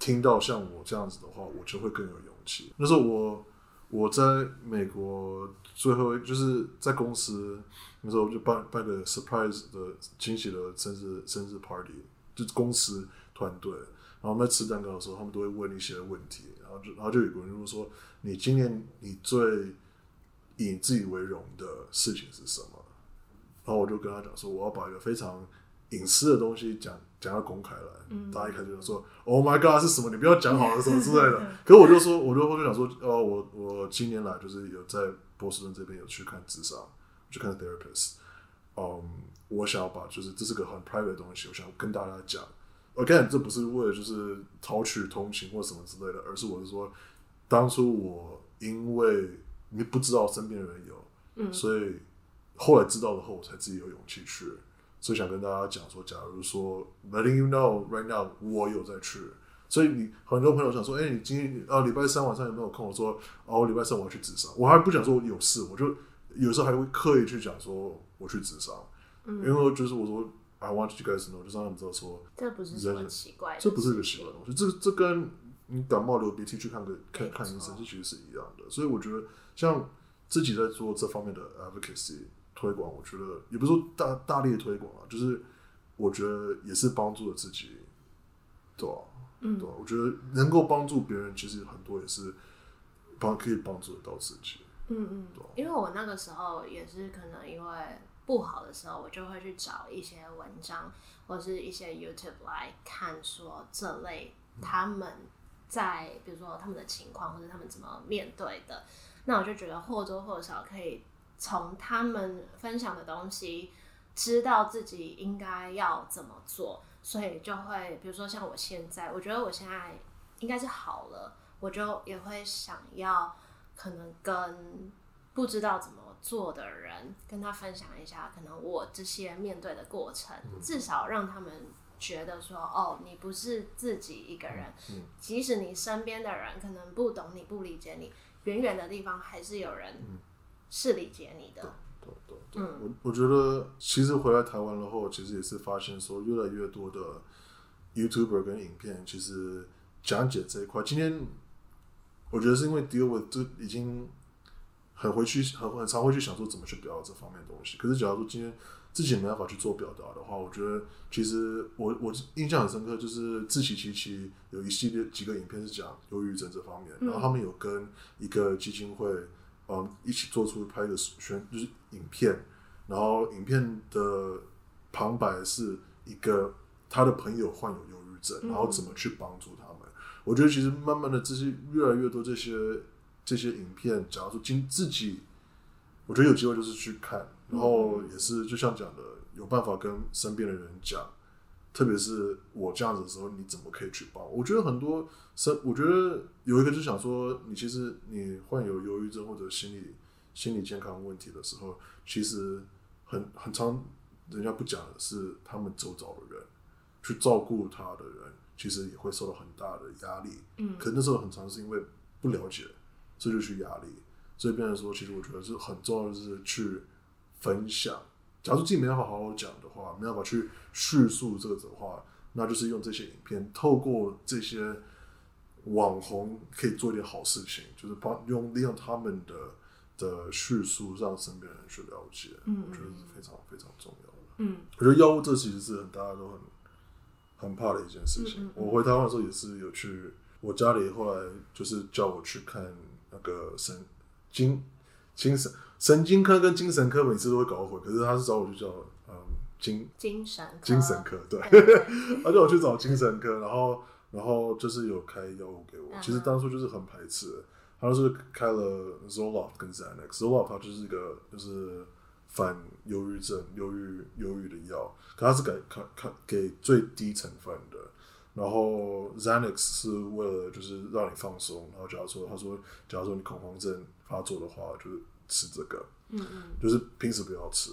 听到像我这样子的话，我就会更有勇气。那时候我我在美国最后就是在公司那时候就办办个 surprise 的惊喜的生日生日 party，就是公司团队，然后我们在吃蛋糕的时候，他们都会问一些问题，然后就然后就有个人就说：“你今年你最以自己为荣的事情是什么？”然后我就跟他讲说：“我要把一个非常隐私的东西讲。”讲要公开来，大家一开始就说：“Oh my God，是什么？你不要讲好了，什么之类的。[LAUGHS] ”可是我就说，我就我就想说，哦，我我今年来就是有在波士顿这边有去看智商，去看 therapist。嗯，我想要把就是这是个很 private 的东西，我想跟大家讲。Again，这不是为了就是讨取同情或什么之类的，而是我是说，当初我因为你不知道身边的人有，嗯，所以后来知道了后，我才自己有勇气去。所以想跟大家讲说，假如说 letting you know right now，我有在去，所以你很多朋友想说，哎，你今天啊礼拜三晚上有没有空？我说，哦，礼拜三我要去自杀，我还不想说我有事，我就有时候还会刻意去讲说我去自杀，嗯，因为就是我说 I want you guys know，就让他们知道说，这不是什么奇怪，这不是一个奇怪的东西，这这跟你感冒流鼻涕去看个看看医生，这其实是一样的。所以我觉得像自己在做这方面的 advocacy。推广，我觉得也不是说大大力的推广啊，就是我觉得也是帮助了自己，对吧？嗯，对吧？我觉得能够帮助别人，其实很多也是帮可以帮助得到自己。嗯嗯，对。因为我那个时候也是可能因为不好的时候，我就会去找一些文章或是一些 YouTube 来看，说这类他们在比如说他们的情况或者他们怎么面对的，那我就觉得或多或少可以。从他们分享的东西，知道自己应该要怎么做，所以就会，比如说像我现在，我觉得我现在应该是好了，我就也会想要可能跟不知道怎么做的人跟他分享一下，可能我这些面对的过程，至少让他们觉得说，哦，你不是自己一个人，即使你身边的人可能不懂你不理解你，远远的地方还是有人。是理解你的，对对对，我我觉得其实回来台湾了后，其实也是发现说越来越多的 YouTuber 跟影片，其实讲解这一块。今天我觉得是因为 deal with 这已经很回去很很常会去想说怎么去表达这方面的东西。可是假如说今天自己没办法去做表达的话，我觉得其实我我印象很深刻，就是自奇奇奇有一系列几个影片是讲忧郁症这方面，然后他们有跟一个基金会。嗯，一起做出拍的宣就是影片，然后影片的旁白是一个他的朋友患有忧郁症，然后怎么去帮助他们。我觉得其实慢慢的这些越来越多这些这些影片，假如说经自己，我觉得有机会就是去看，然后也是就像讲的，有办法跟身边的人讲。特别是我这样子的时候，你怎么可以去帮？我觉得很多生，我觉得有一个就想说，你其实你患有忧郁症或者心理心理健康问题的时候，其实很很常人家不讲的是，他们周遭的人去照顾他的人，其实也会受到很大的压力。嗯，可那时候很长是因为不了解，这就去压力，所以变成说，其实我觉得是很重要的是去分享。假如自己没办法好好讲的话，没办法去叙述这个的话，那就是用这些影片，透过这些网红可以做一点好事情，就是帮用利用他们的的叙述让身边人去了解，嗯我觉得是非常非常重要的。嗯我觉得药物这其实是很大家都很很怕的一件事情。嗯嗯嗯我回台湾的时候也是有去，我家里后来就是叫我去看那个神经精神神经科跟精神科，每次都会搞混，可是他是找我去叫嗯精精神科精神科，对，[LAUGHS] 他叫我去找精神科，然后然后就是有开药物给我。嗯其实当初就是很排斥的，他就是开了 Zoloft 跟 Xanax。Zoloft 它就是一个就是反忧郁症、忧郁忧郁的药，可它是给看看给最低成分的。然后 Xanax 是为了就是让你放松，然后假如说他说，假如说你恐慌症发作的话，就是吃这个，嗯嗯就是平时不要吃。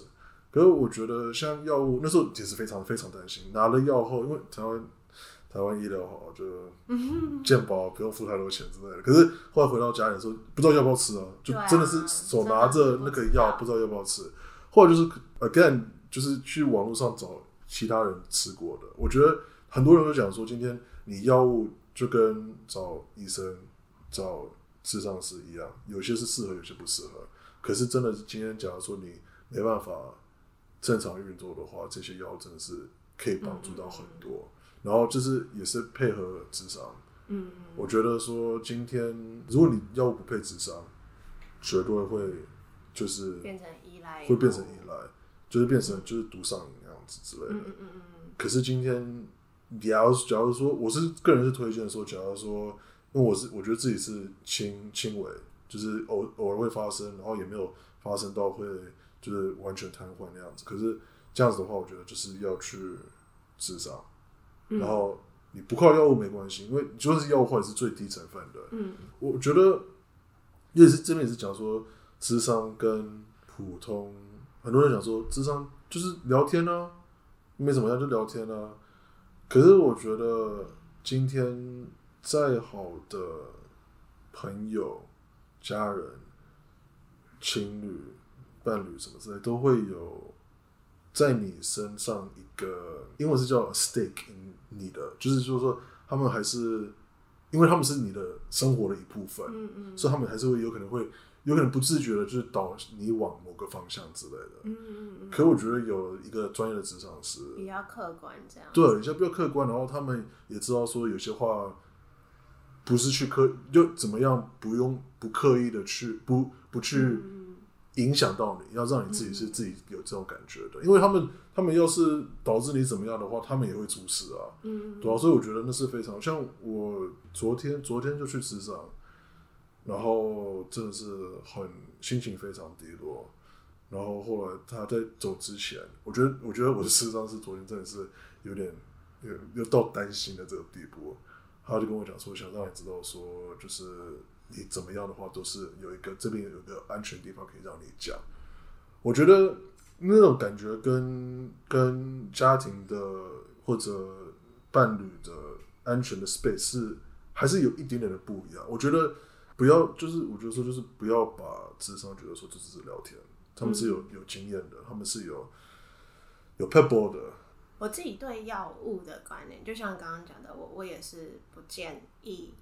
可是我觉得像药物那时候也是非常非常担心，拿了药后，因为台湾台湾医疗好，就 [LAUGHS] 健保不用付太多钱之类的。可是后来回到家里的时候，不知道要不要吃啊，就真的是手拿着那个药，不知道要不要吃。后来就是 again 就是去网络上找其他人吃过的，我觉得很多人都讲说，今天你药物就跟找医生、找智商师一样，有些是适合，有些不适合。可是真的是今天，假如说你没办法正常运作的话，这些药真的是可以帮助到很多。然后就是也是配合智商，嗯我觉得说今天如果你药物不配智商，绝对会就是嗯，变成依赖，会变成依赖，就是变成就是毒上瘾那样子之类的。嗯嗯嗯嗯。可是今天，假如假如说，我是个人是推荐说，假如说，因为我是我觉得自己是轻轻微，就是偶偶尔会发生，然后也没有发生到会就是完全瘫痪那样子。可是这样子的话，我觉得就是要去智商，嗯，然后你不靠药物没关系，因为就算是药物或者是最低成分的，嗯我觉得也是这边也是讲说，智商跟普通很多人讲说，智商就是聊天啊，没怎么样就聊天啊。可是我觉得今天再好的朋友、家人、情侣、伴侣什么之类，都会有在你身上一个英文是叫 stake in 你的，就是就是说他们还是因为他们是你的生活的一部分，嗯嗯。所以他们还是会有可能会有可能不自觉的，就是导你往某个方向之类的。嗯嗯嗯，可我觉得有一个专业的职场是，比较客观这样，对，有些比较客观，然后他们也知道说有些话不是去刻，就怎么样不用不刻意的去不不去嗯影响到你，要让你自己是自己有这种感觉的，因为他们他们要是导致你怎么样的话，他们也会出事啊。嗯。对啊，所以我觉得那是非常像我昨天昨天就去职场，然后真的是很心情非常低落，然后后来他在走之前，我觉得我觉得我的智商是昨天真的是有点有有到担心的这个地步，他就跟我讲说想让你知道说就是你怎么样的话都是有一个这边有一个安全地方可以让你讲，我觉得那种感觉跟跟家庭的或者伴侣的安全的 space 是还是有一点点的不一样。我觉得不要就是我觉得说就是不要把智商觉得说这只是聊天，他们是有有经验的，他们是有有 pebble 的，我自己对药物的观念，就像刚刚讲的，我我也是不建议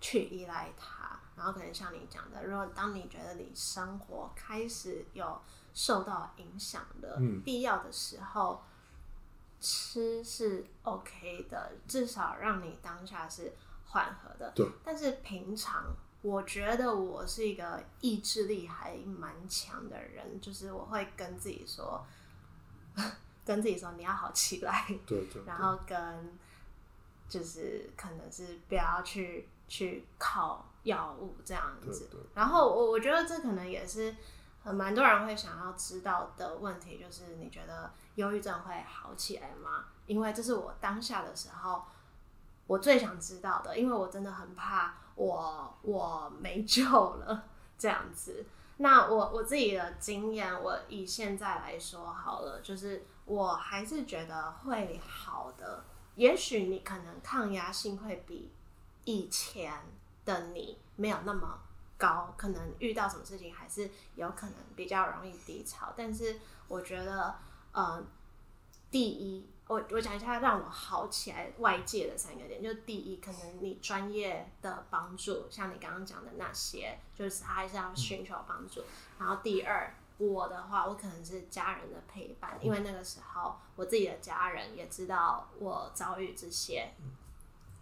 去依赖它。然后可能像你讲的，如果当你觉得你生活开始有受到影响的嗯必要的时候，吃是 OK 的，至少让你当下是缓和的。对。但是平常，我觉得我是一个意志力还蛮强的人，就是我会跟自己说，跟自己说你要好起来，[LAUGHS] 对对，然后跟就是可能是不要去去靠药物这样子。对对然后我我觉得这可能也是呃蛮多人会想要知道的问题，就是你觉得忧郁症会好起来吗？因为这是我当下的时候我最想知道的，因为我真的很怕我我没救了这样子。那我我自己的经验，我以现在来说好了，就是我还是觉得会好的。也许你可能抗压性会比以前的你没有那么高，可能遇到什么事情还是有可能比较容易低潮。但是我觉得，呃，第一，我我讲一下让我好起来外界的三个点，就第一，可能你专业的帮助，像你刚刚讲的那些，就是他还是要寻求帮助。然后第二，我的话，我可能是家人的陪伴，因为那个时候我自己的家人也知道我遭遇这些，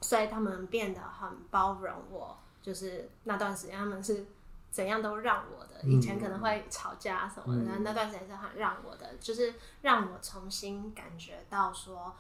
所以他们变得很包容我。就是那段时间，他们是怎样都让我的。以前可能会吵架什么的，那那段时间是很让我的，就是让我重新感觉到说，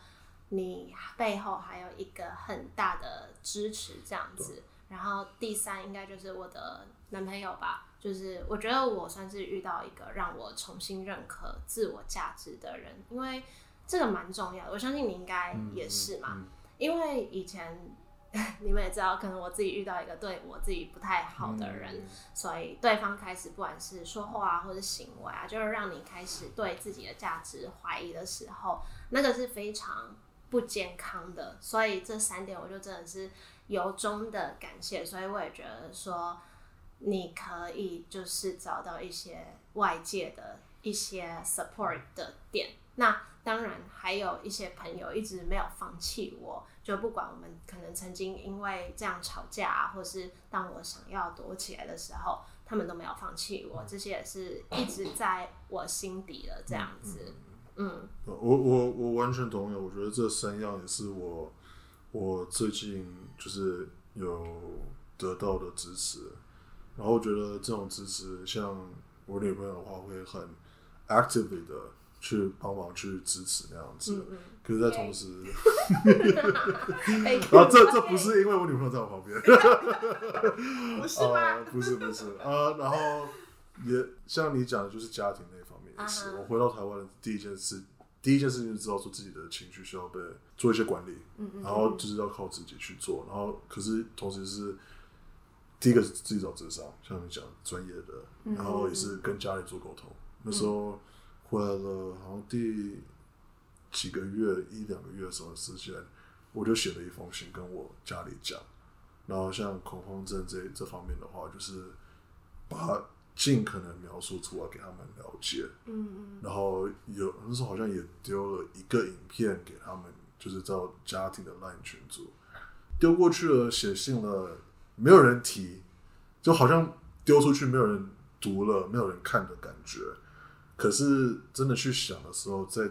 你背后还有一个很大的支持这样子。然后第三，应该就是我的男朋友吧。就是我觉得我算是遇到一个让我重新认可自我价值的人，因为这个蛮重要的。我相信你应该也是嘛，[LAUGHS] 因为以前。你们也知道，可能我自己遇到一个对我自己不太好的人，所以对方开始不管是说话啊，或者行为啊，就是让你开始对自己的价值怀疑的时候，那个是非常不健康的。所以这三点，我就真的是由衷的感谢。所以我也觉得说，你可以就是找到一些外界的一些 support 的点。那当然还有一些朋友一直没有放弃我。就不管我们可能曾经因为这样吵架，或是当我想要躲起来的时候，他们都没有放弃我。这些也是一直在我心底的这样子。嗯，我我我完全同意。我觉得这三样也是我我最近就是有得到的支持。然后我觉得这种支持，像我女朋友的话，会很 actively 的去帮忙去支持那样子。可是，在同时，[LAUGHS] 然后这这不是因为我女朋友在我旁边，[LAUGHS] 不是吗？不是不是啊，然后也像你讲的，就是家庭那方面也是。我回到台湾的第一件事，第一件事情就知道说自己的情绪需要被做一些管理，然后就是要靠自己去做。然后，可是同时是第一个是自己找智商，像你讲专业的，然后也是跟家里做沟通。那时候回来了，好像第。几个月一两个月什么时间，我就写了一封信跟我家里讲，然后像恐慌症这这方面的话，就是把尽可能描述出来给他们了解。嗯嗯。然后有那时候好像也丢了一个影片给他们，就是在家庭的 LINE 群组丢过去了，写信了，没有人提，就好像丢出去没有人读了，没有人看的感觉。可是真的去想的时候，在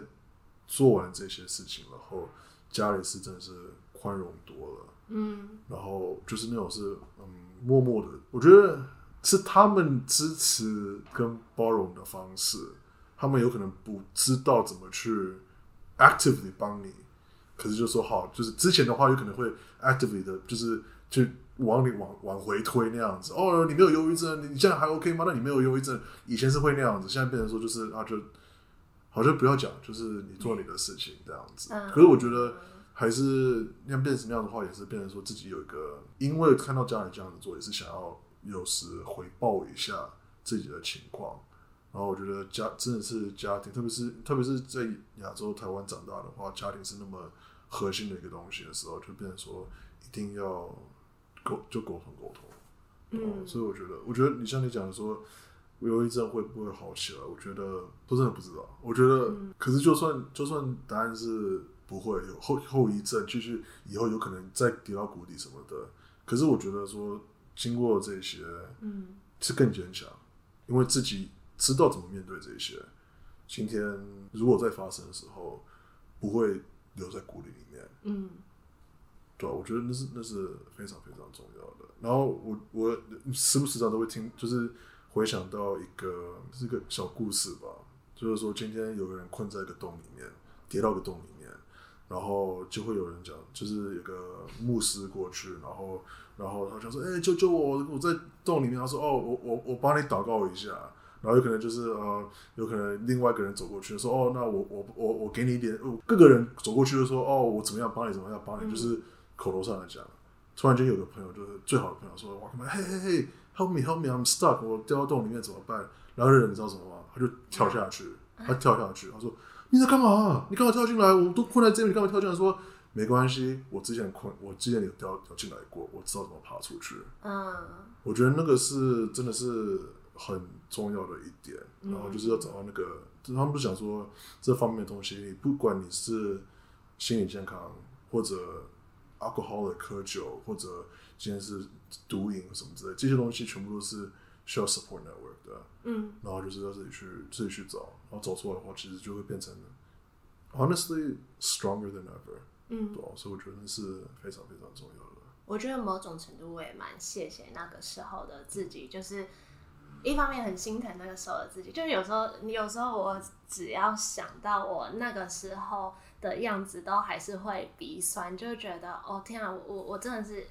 做完这些事情，然后家里是真的是宽容多了，嗯，然后就是那种是嗯默默的，我觉得是他们支持跟包容的方式，他们有可能不知道怎么去 actively 帮你，可是就说好，就是之前的话有可能会 actively 的，就是去往里往往回推那样子，哦，你没有忧郁症，你现在还 OK 吗？那你没有忧郁症，以前是会那样子，现在变成说就是啊就。好像不要讲，就是你做你的事情这样子。可是我觉得还是那样变成那样的话，也是变成说自己有一个，因为看到家人这样子做，也是想要有时回报一下自己的情况。然后我觉得家真的是家庭，特别是特别是在亚洲台湾长大的话，家庭是那么核心的一个东西的时候，就变成说一定要沟就沟通沟通。嗯，所以我觉得，我觉得你像你讲的说。忧郁症会不会好起来？我觉得不真的不知道。我觉得，可是就算就算答案是不会有后后遗症，继续以后有可能再跌到谷底什么的。可是我觉得说，经过这些，嗯，是更坚强，因为自己知道怎么面对这些。今天如果再发生的时候，不会留在谷底里面。嗯，对我觉得那是那是非常非常重要的。然后我我时不时常都会听，就是。回想到一个是一个小故事吧，就是说今天有个人困在一个洞里面，跌到个洞里面，然后就会有人讲，就是有个牧师过去，然后然后他就说：“哎，救救我！我在洞里面。”他说：“哦，我我我帮你祷告一下。”然后有可能就是呃，有可能另外一个人走过去说：“哦，那我我我我给你一点。”各个人走过去就说：“哦，我怎么样帮你？怎么样帮你？”就是口头上来讲。突然间有个朋友，就是最好的朋友说：“哇，嘿嘿嘿。” Help me, help me! I'm stuck. 我掉到洞里面怎么办？然后人你知道什么吗？他就跳下去，他跳下去。他说：“你在干嘛？你干嘛跳进来？我都困在这里，你干嘛跳进来？”说：“没关系，我之前困，我之前有掉掉进来过，我知道怎么爬出去。”嗯，我觉得那个是真的是很重要的一点。然后就是要找到那个，就是他们不是讲说这方面的东西，你不管你是心理健康或者 alcohol 喝酒，或者今天是毒瘾什么之类，这些东西全部都是需要 support network 的。嗯，然后就是要自己去自己去找，然后找出来的话，其实就会变成 honestly stronger than ever。嗯对啊、所以我觉得那是非常非常重要的。我觉得某种程度我也蛮谢谢那个时候的自己，就是一方面很心疼那个时候的自己，就是有时候你有时候我只要想到我那个时候的样子，都还是会鼻酸，就觉得哦天啊，我我我真的是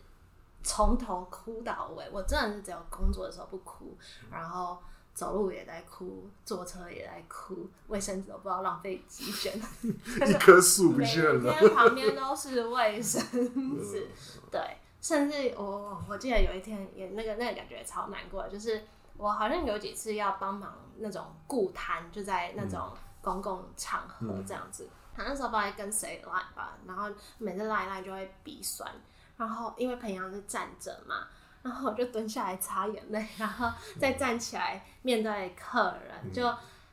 从头哭到尾，我真的是只有工作的时候不哭，然后。走路也在哭，坐车也在哭，卫生纸都不知道浪费几卷，[LAUGHS] 一棵树不每见了，天旁边都是卫生 [LAUGHS] 纸，对，甚至我我记得有一天也那个那个感觉超难过的，就是我好像有几次要帮忙那种顾摊，就在那种公共场合这样子，他那时候不知道跟谁赖吧，然后每次赖一赖就会鼻酸，然后因为平常是站着嘛。然后我就蹲下来擦眼泪，然后再站起来面对客人，就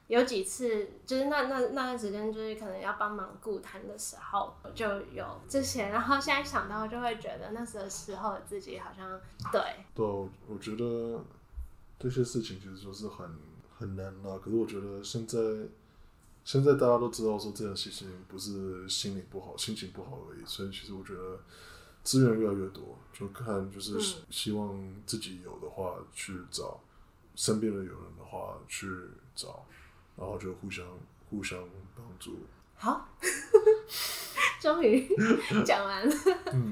有几次，就是那那那段时间，就是可能要帮忙顾摊的时候，就有这些。然后现在想到，就会觉得那时候时候自己好像对，对啊，我我觉得这些事情其实就是很很难啦。可是我觉得现在现在大家都知道说这件事情不是心理不好、心情不好而已，所以其实我觉得资源越来越多，就看就是希希望自己有的话去找，身边的有人的话去找，然后就互相互相帮助。好，[LAUGHS] 终于讲完了。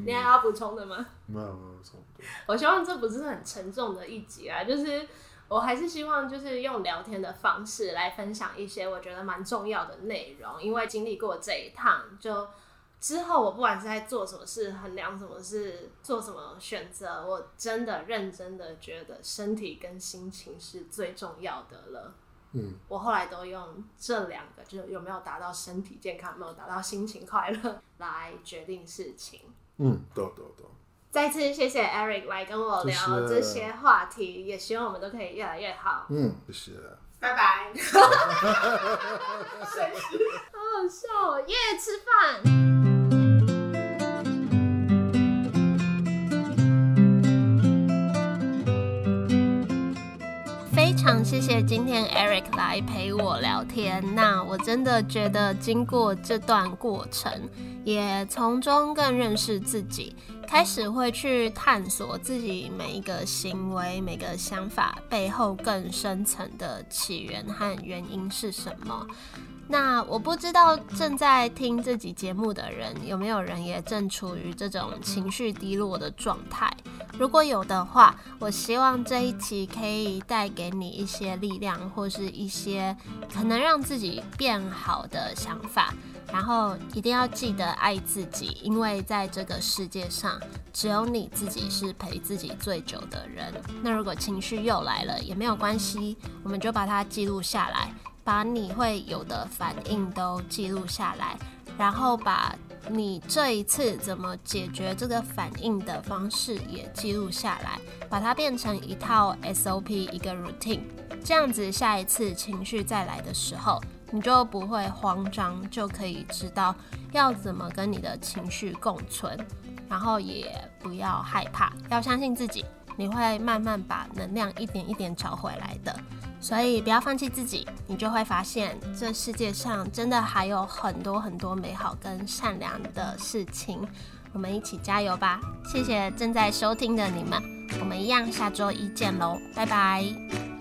你还要补充的吗？没有没有差不多。我希望这不是很沉重的一集啊，就是我还是希望就是用聊天的方式来分享一些我觉得蛮重要的内容，因为经历过这一趟，就之后我不管是在做什么事、衡量什么事、做什么选择，我真的认真的觉得身体跟心情是最重要的了。嗯，我后来都用这两个，就是有没有达到身体健康，有没有达到心情快乐 [LAUGHS] 来决定事情。嗯，对对对。再次谢谢 Eric 来跟我聊这些话题，也希望我们都可以越来越好。嗯，谢谢。拜拜。[LAUGHS] 好好笑哦！耶，吃饭。非常谢谢今天 Eric 来陪我聊天。那我真的觉得，经过这段过程，也从中更认识自己，开始会去探索自己每一个行为、每个想法背后更深层的起源和原因是什么。那我不知道正在听这集节目的人有没有人也正处于这种情绪低落的状态。如果有的话，我希望这一集可以带给你一些力量，或是一些可能让自己变好的想法。然后一定要记得爱自己，因为在这个世界上，只有你自己是陪自己最久的人。那如果情绪又来了，也没有关系，我们就把它记录下来，把你会有的反应都记录下来，然后把你这一次怎么解决这个反应的方式也记录下来，把它变成一套 SOP 一个 routine，这样子下一次情绪再来的时候，你就不会慌张，就可以知道要怎么跟你的情绪共存，然后也不要害怕，要相信自己，你会慢慢把能量一点一点找回来的。所以不要放弃自己，你就会发现这世界上真的还有很多很多美好跟善良的事情。我们一起加油吧！谢谢正在收听的你们，我们一样下周一见喽，拜拜。